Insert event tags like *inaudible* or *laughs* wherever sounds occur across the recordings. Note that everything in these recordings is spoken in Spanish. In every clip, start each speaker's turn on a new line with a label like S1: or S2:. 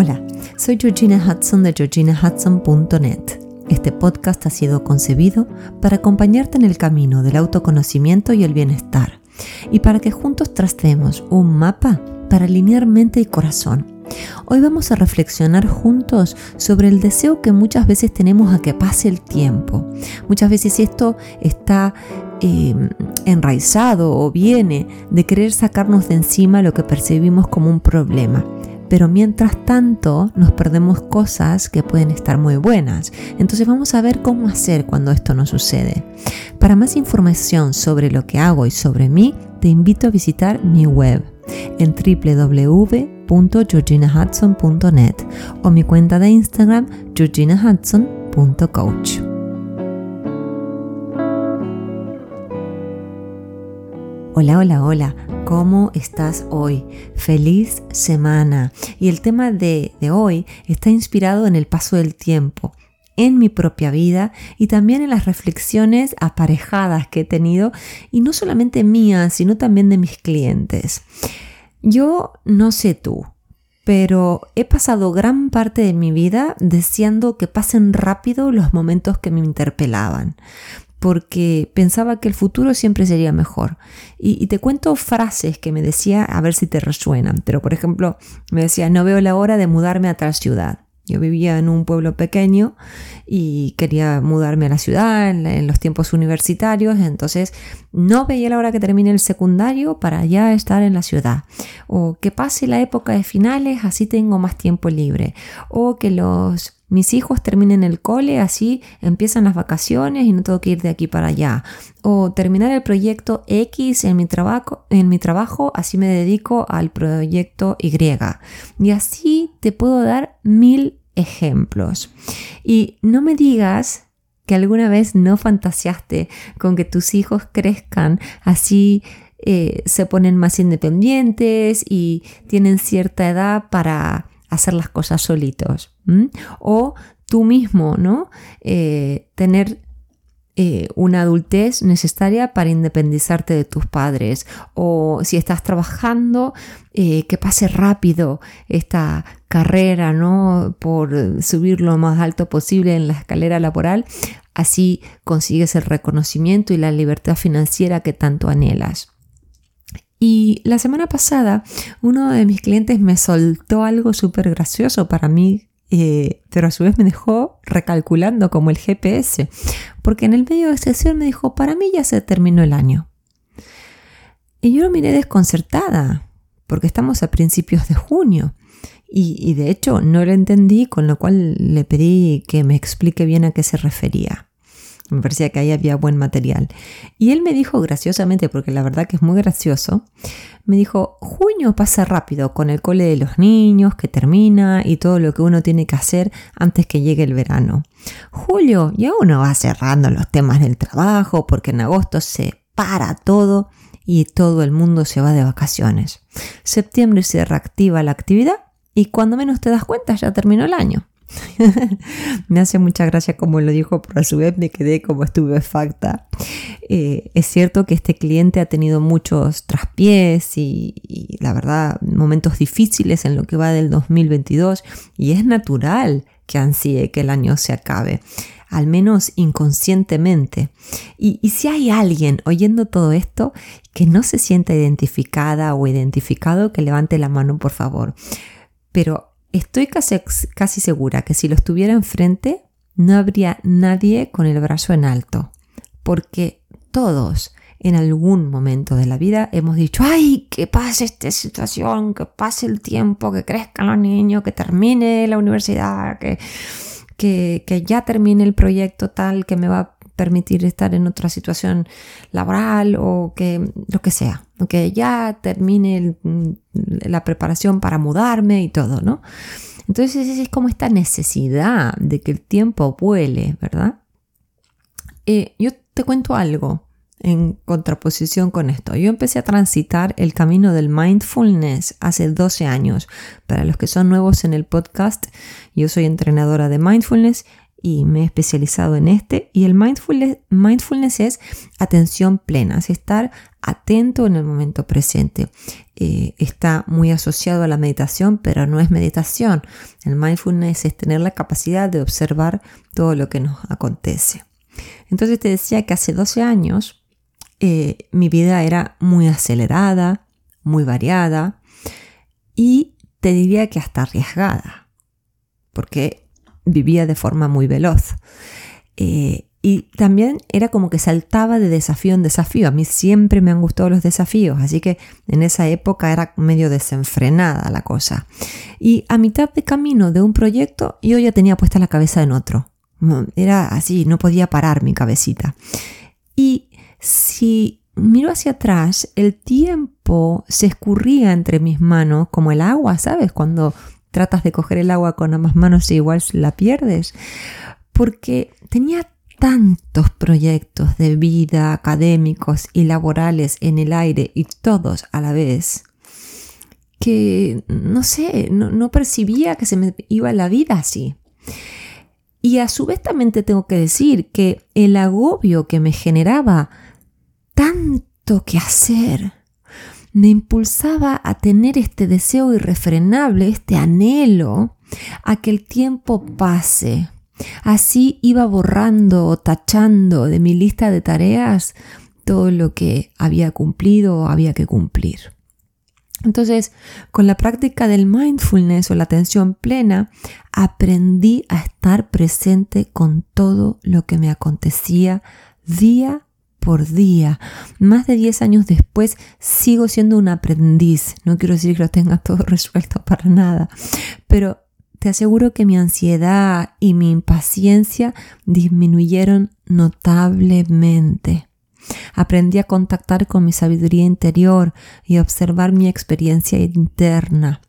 S1: Hola, soy Georgina Hudson de georginahudson.net. Este podcast ha sido concebido para acompañarte en el camino del autoconocimiento y el bienestar y para que juntos trastemos un mapa para alinear mente y corazón. Hoy vamos a reflexionar juntos sobre el deseo que muchas veces tenemos a que pase el tiempo. Muchas veces esto está eh, enraizado o viene de querer sacarnos de encima lo que percibimos como un problema pero mientras tanto nos perdemos cosas que pueden estar muy buenas. Entonces vamos a ver cómo hacer cuando esto no sucede. Para más información sobre lo que hago y sobre mí, te invito a visitar mi web en www.georginahudson.net o mi cuenta de Instagram georginahudson.coach. Hola, hola, hola. ¿Cómo estás hoy? Feliz semana. Y el tema de, de, hoy está inspirado en el paso del tiempo, en mi propia vida y también en las reflexiones aparejadas que he tenido, y no solamente mías, sino también de mis clientes. Yo no sé tú, pero he pasado gran parte de mi vida deseando que pasen rápido los momentos que me interpelaban porque pensaba que el futuro siempre sería mejor. Y, te cuento frases que me decía a ver si te resuenan. Pero por ejemplo, me decía, no veo la hora de mudarme a tal ciudad. Yo vivía en un pueblo pequeño y quería mudarme a la ciudad en, los tiempos universitarios, entonces no veía la hora que termine el secundario para ya estar en la ciudad. O que pase la época de finales, así tengo más tiempo libre. O que los mis hijos terminen el cole, así empiezan las vacaciones y no tengo que ir de aquí para allá. O terminar el proyecto X en mi trabajo, en mi trabajo así me dedico al proyecto Y. Y así te puedo dar mil ejemplos. Y no me digas que alguna vez no fantaseaste con que tus hijos crezcan así eh, se ponen más independientes y tienen cierta edad para hacer las cosas solitos. O tú mismo, ¿no? Eh, tener eh, una adultez necesaria para independizarte de tus padres. O si estás trabajando, eh, que pase rápido esta carrera, ¿no? Por subir lo más alto posible en la escalera laboral. Así consigues el reconocimiento y la libertad financiera que tanto anhelas. Y la semana pasada uno de mis clientes me soltó algo súper gracioso para mí, eh, pero a su vez me dejó recalculando como el GPS, porque en el medio de sesión me dijo, para mí ya se terminó el año. Y yo lo miré desconcertada, porque estamos a principios de junio. Y, y de hecho no lo entendí, con lo cual le pedí que me explique bien a qué se refería. Me parecía que ahí había buen material. Y él me dijo graciosamente, porque la verdad que es muy gracioso, me dijo, junio pasa rápido con el cole de los niños que termina y todo lo que uno tiene que hacer antes que llegue el verano. Julio ya uno va cerrando los temas del trabajo porque en agosto se para todo y todo el mundo se va de vacaciones. Septiembre se reactiva la actividad y cuando menos te das cuenta ya terminó el año. *laughs* me hace mucha gracia como lo dijo, pero a su vez me quedé como estupefacta. Eh, es cierto que este cliente ha tenido muchos traspiés y, la verdad momentos difíciles en lo que va del 2022 y es natural que ansíe que el año se acabe al menos inconscientemente. Y, y, si hay alguien oyendo todo esto que no se sienta identificada o identificado, que levante la mano, por favor. Pero Estoy casi, segura que si lo estuviera enfrente, no habría nadie con el brazo en alto, porque todos en algún momento de la vida hemos dicho, ay, que pase esta situación, que pase el tiempo, que crezcan los niños, que termine la universidad, que, que, que ya termine el proyecto tal que me va permitir estar en otra situación laboral o que lo que sea, que ya termine mm, la preparación para mudarme y todo, ¿no? Entonces es como esta necesidad de que el tiempo vuele, ¿verdad? Eh, yo te cuento algo en contraposición con esto. Yo empecé a transitar el camino del mindfulness hace 12 años. Para los que son nuevos en el podcast, yo soy entrenadora de mindfulness y me he especializado en este. Y el mindfulness, mindfulness es atención plena, es estar atento en el momento presente. Eh, está muy asociado a la meditación, pero no es meditación. El mindfulness es tener la capacidad de observar todo lo que nos acontece. Entonces te decía que hace 12 años eh, mi vida era muy acelerada, muy variada y te diría que hasta arriesgada, porque vivía de forma muy veloz. Eh, y también era como que saltaba de desafío en desafío. A mí siempre me han gustado los desafíos, así que en esa época era medio desenfrenada la cosa. Y a mitad de camino de un proyecto yo ya tenía puesta la cabeza en otro. Era así, no podía parar mi cabecita. Y si miro hacia atrás, el tiempo se escurría entre mis manos como el agua, ¿sabes? Cuando tratas de coger el agua con ambas manos y igual la pierdes. Porque tenía tantos proyectos de vida académicos y laborales en el aire y todos a la vez que no sé, no, percibía que se me iba la vida así. Y a su vez también te tengo que decir que el agobio que me generaba tanto que hacer me impulsaba a tener este deseo irrefrenable, este anhelo a que el tiempo pase, Así iba borrando o tachando de mi lista de tareas todo lo que había cumplido o había que cumplir. Entonces, con la práctica del mindfulness o la atención plena, aprendí a estar presente con todo lo que me acontecía día por día. Más de 10 años después sigo siendo un aprendiz. No quiero decir que lo tenga *laughs* todo resuelto para nada, pero te aseguro que mi ansiedad y mi impaciencia disminuyeron notablemente. Aprendí a contactar con mi sabiduría interior y a observar mi experiencia interna,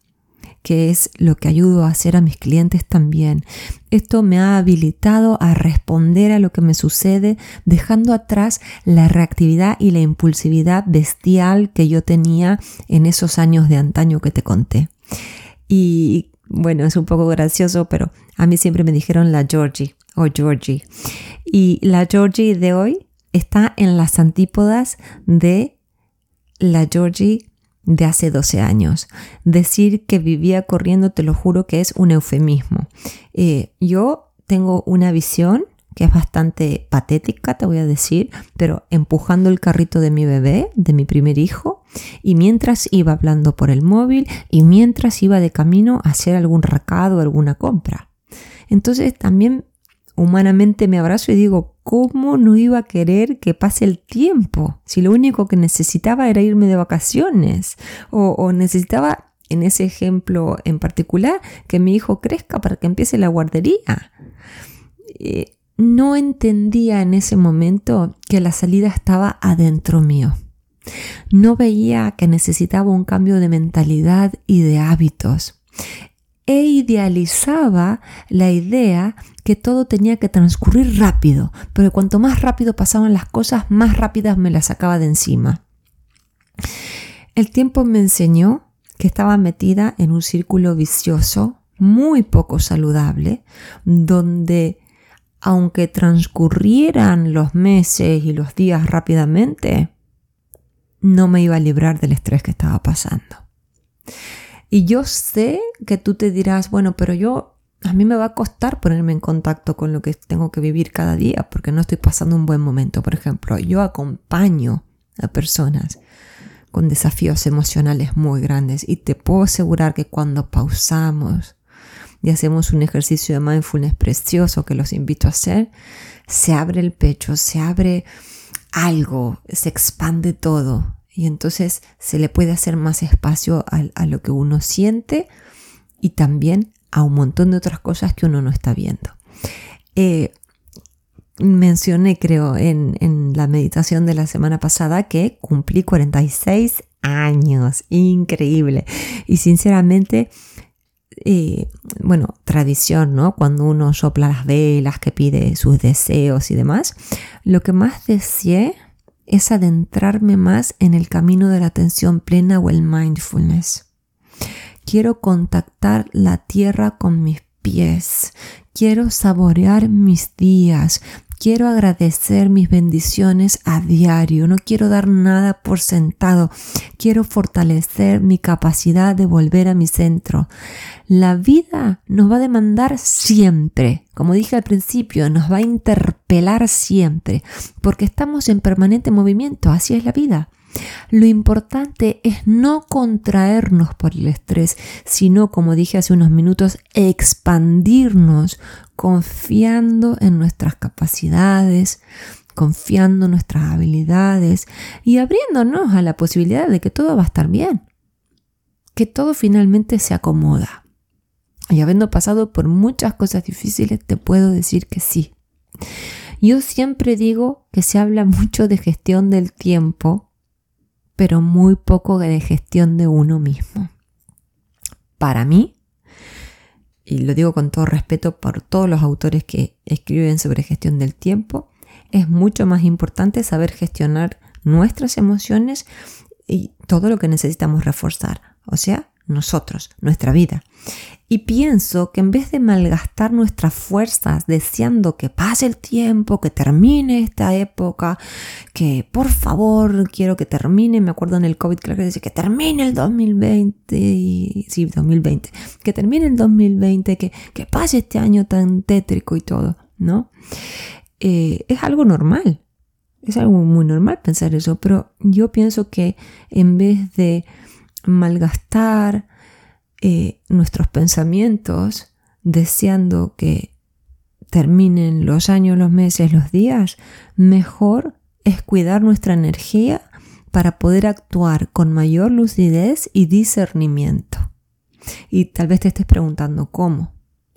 S1: que es lo que ayudo a hacer a mis clientes también. Esto me ha habilitado a responder a lo que me sucede, dejando atrás la reactividad y la impulsividad bestial que yo tenía en esos años de antaño que te conté. Y bueno, es un poco gracioso, pero a mí siempre me dijeron la Georgie o Georgie. Y la Georgie de hoy está en las antípodas de la Georgie de hace 12 años. Decir que vivía corriendo, te lo juro que es un eufemismo. Eh, yo tengo una visión que es bastante patética, te voy a decir, pero empujando el carrito de mi bebé, de mi primer hijo, y mientras iba hablando por el móvil y mientras iba de camino a hacer algún recado, alguna compra. Entonces también humanamente me abrazo y digo, ¿cómo no iba a querer que pase el tiempo? Si lo único que necesitaba era irme de vacaciones o, necesitaba, en ese ejemplo en particular, que mi hijo crezca para que empiece la guardería. Eh, no entendía en ese momento que la salida estaba adentro mío. No veía que necesitaba un cambio de mentalidad y de hábitos. E idealizaba la idea que todo tenía que transcurrir rápido, pero cuanto más rápido pasaban las cosas, más rápidas me las sacaba de encima. El tiempo me enseñó que estaba metida en un círculo vicioso muy poco saludable, donde aunque transcurrieran los meses y los días rápidamente, no me iba a librar del estrés que estaba pasando. Y yo sé que tú te dirás, bueno, pero yo, a mí me va a costar ponerme en contacto con lo que tengo que vivir cada día porque no estoy pasando un buen momento. Por ejemplo, yo acompaño a personas con desafíos emocionales muy grandes y te puedo asegurar que cuando pausamos, y hacemos un ejercicio de mindfulness precioso que los invito a hacer, se abre el pecho, se abre algo, se expande todo y entonces se le puede hacer más espacio a, lo que uno siente y también a un montón de otras cosas que uno no está viendo. Eh, mencioné, creo, en, la meditación de la semana pasada que cumplí 46 años. Increíble. Y sinceramente eh, bueno, tradición, ¿no? Cuando uno sopla las velas, que pide sus deseos y demás, lo que más deseé es adentrarme más en el camino de la atención plena o el mindfulness. Quiero contactar la tierra con mis pies. Quiero saborear mis días. Quiero agradecer mis bendiciones a diario. No quiero dar nada por sentado. Quiero fortalecer mi capacidad de volver a mi centro. La vida nos va a demandar siempre. Como dije al principio, nos va a interpelar siempre. Porque estamos en permanente movimiento. Así es la vida. Lo importante es no contraernos por el estrés, sino, como dije hace unos minutos, expandirnos confiando en nuestras capacidades, confiando en nuestras habilidades y abriéndonos a la posibilidad de que todo va a estar bien, que todo finalmente se acomoda. Y habiendo pasado por muchas cosas difíciles, te puedo decir que sí. Yo siempre digo que se habla *laughs* mucho de gestión del tiempo pero muy poco de gestión de uno mismo. Para mí, y lo digo con todo respeto por todos los autores que escriben sobre gestión del tiempo, es mucho más importante saber gestionar nuestras emociones y todo lo que necesitamos reforzar, o sea, nosotros, nuestra vida. Y pienso que en vez de malgastar nuestras fuerzas deseando que pase el tiempo, que termine esta época, que por favor quiero que termine, me acuerdo en el COVID claro que dice que termine el 2020, y, sí, 2020, que termine el 2020, que, que pase este año tan tétrico y todo, ¿no? Eh, es algo normal, es algo muy normal pensar eso, pero yo pienso que en vez de malgastar eh, nuestros pensamientos deseando que terminen los años, los meses, los días, mejor es cuidar nuestra energía para poder actuar con mayor lucidez y discernimiento. Y tal vez te estés preguntando cómo.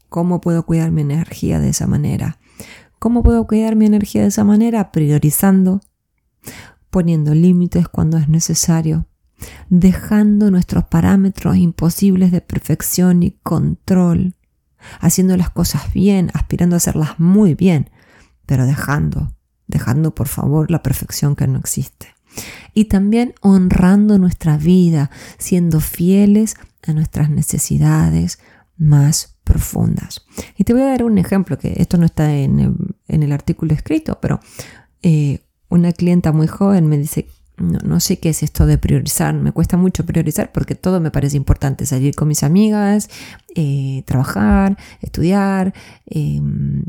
S1: ¿Cómo puedo cuidar mi energía de esa manera? ¿Cómo puedo cuidar mi energía de esa manera? Priorizando, poniendo límites cuando es necesario, dejando nuestros parámetros imposibles de perfección y control, haciendo las cosas bien, aspirando a hacerlas muy bien, pero dejando, dejando por favor la perfección que no existe. Y también honrando nuestra vida, siendo fieles a nuestras necesidades más profundas. Y te voy a dar un ejemplo, que esto no está en el, artículo escrito, pero eh, una clienta muy joven me dice no, sé qué es esto de priorizar, me cuesta mucho priorizar porque todo me parece importante, salir con mis amigas, eh, trabajar, estudiar, em,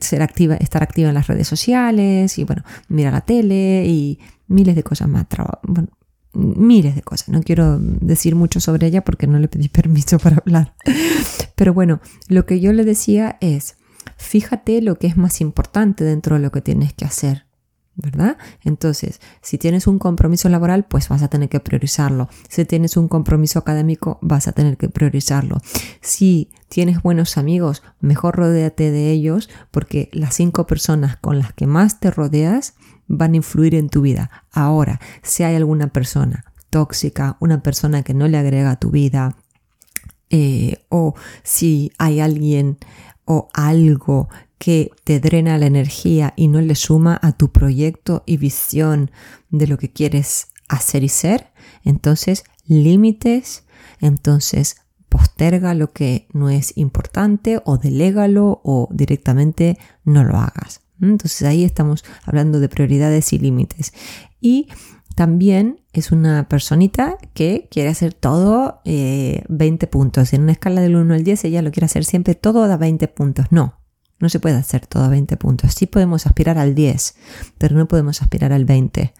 S1: ser activa, estar activa en las redes sociales y bueno, mirar la tele y miles de cosas más, bueno, miles de cosas, no quiero decir mucho sobre ella porque no le pedí *laughs* permiso para hablar, pero bueno, lo que yo le decía es, fíjate lo que es más importante dentro de lo que tienes que hacer ¿verdad? Entonces, si tienes un compromiso laboral, pues vas a tener que priorizarlo. Si tienes un compromiso académico, vas a tener que priorizarlo. Si tienes buenos amigos, mejor rodéate de ellos porque las cinco personas con las que más te rodeas van a influir en tu vida. Ahora, si hay alguna persona tóxica, una persona que no le agrega a tu vida, eh, o si hay alguien o algo que te drena la energía y no le suma a tu proyecto y visión de lo que quieres hacer y ser, entonces límites, entonces posterga lo que no es importante o delégalo o directamente no lo hagas. Entonces ahí estamos hablando de prioridades y límites. Y también es una personita que quiere hacer todo 20 eh, puntos. En una escala del 1 al 10 ella lo quiere hacer siempre todo a 20 puntos. No, no se puede hacer todo a 20 puntos. Sí podemos aspirar al 10, pero no podemos aspirar al 20.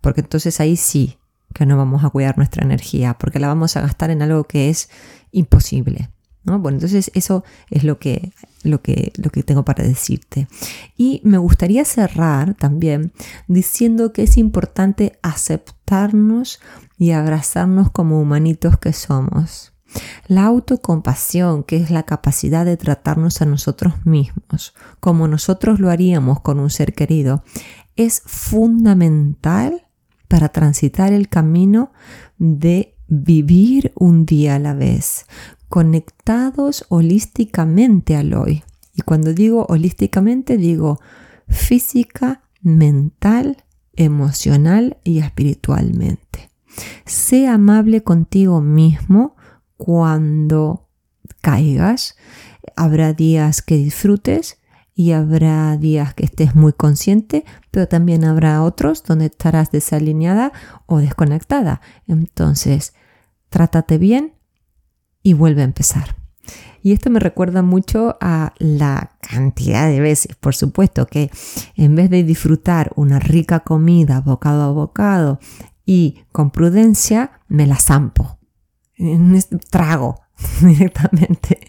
S1: Porque entonces ahí sí que no vamos a cuidar nuestra energía, porque la vamos a gastar en algo que es imposible. ¿no? Bueno, entonces eso es lo que, lo, que, lo que tengo para decirte. Y me gustaría cerrar también diciendo que es importante aceptarnos y abrazarnos como humanitos que somos. La autocompasión, que es la capacidad de tratarnos a nosotros mismos como nosotros lo haríamos con un ser querido, es fundamental para transitar el camino de vivir un día a la vez, conectados holísticamente al hoy. Y cuando digo holísticamente, digo física, mental, emocional y espiritualmente. Sé amable contigo mismo cuando caigas, habrá días que disfrutes y habrá días que estés muy consciente, pero también habrá otros donde estarás desalineada o desconectada. Entonces, trátate bien y vuelve a empezar. Y esto me recuerda mucho a la cantidad de veces, por supuesto, que en vez de disfrutar una rica comida bocado a bocado y con prudencia, me la zampo. Trago *laughs* directamente.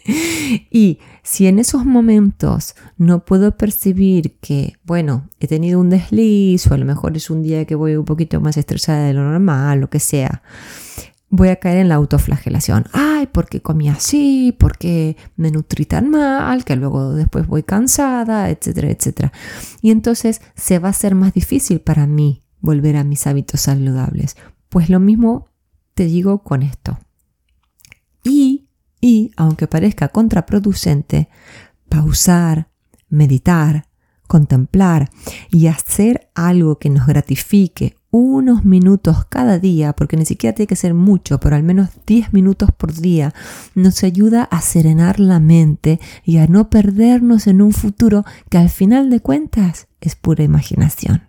S1: Y si en esos momentos no puedo percibir que, bueno, he tenido un desliz o a lo mejor es un día que voy un poquito más estresada de lo normal, lo que sea, voy a caer en la autoflagelación. Ay, porque comí así, porque me nutrí tan mal, que luego después voy cansada, etcétera, etcétera. Y entonces se va a hacer más difícil para mí volver a mis hábitos saludables. Pues lo mismo te digo con esto. Y, aunque parezca contraproducente, pausar, meditar, contemplar y hacer algo que nos gratifique unos minutos cada día, porque ni siquiera tiene que ser mucho, pero al menos 10 minutos por día, nos ayuda a serenar la mente y a no perdernos en un futuro que al final de cuentas es pura imaginación.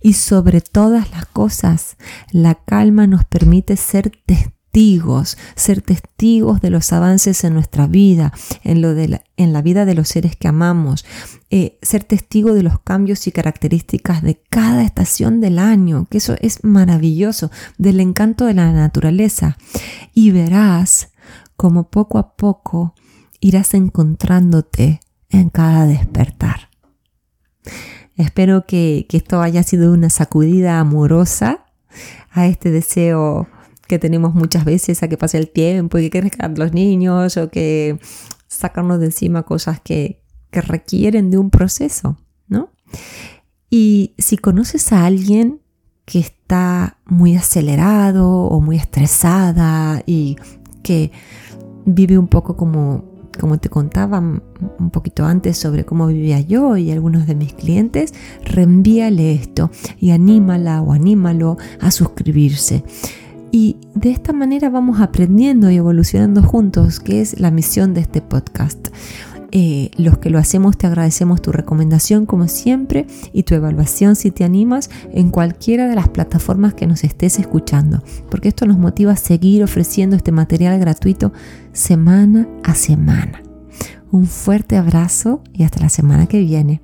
S1: Y sobre todas las cosas, la calma nos permite ser testigos testigos, ser testigos de los avances en nuestra vida, en, lo de la, en la vida de los seres que amamos, eh, ser testigo de los cambios y características de cada estación del año, que eso es maravilloso, del encanto de la naturaleza. Y verás como poco a poco irás encontrándote en cada despertar. Espero que, que esto haya sido una sacudida amorosa a este deseo que tenemos muchas veces a que pase el tiempo y que crezcan los niños o que sacarnos de encima cosas que, que requieren de un proceso, ¿no? Y si conoces a alguien que está muy acelerado o muy estresada y que vive un poco como, como te contaba un poquito antes sobre cómo vivía yo y algunos de mis clientes, reenvíale esto y anímala o anímalo a suscribirse. Y de esta manera vamos aprendiendo y evolucionando juntos, que es la misión de este podcast. Eh, los que lo hacemos te agradecemos tu recomendación como siempre y tu evaluación si te animas en cualquiera de las plataformas que nos estés escuchando, porque esto nos motiva a seguir ofreciendo este material gratuito semana a semana. Un fuerte abrazo y hasta la semana que viene.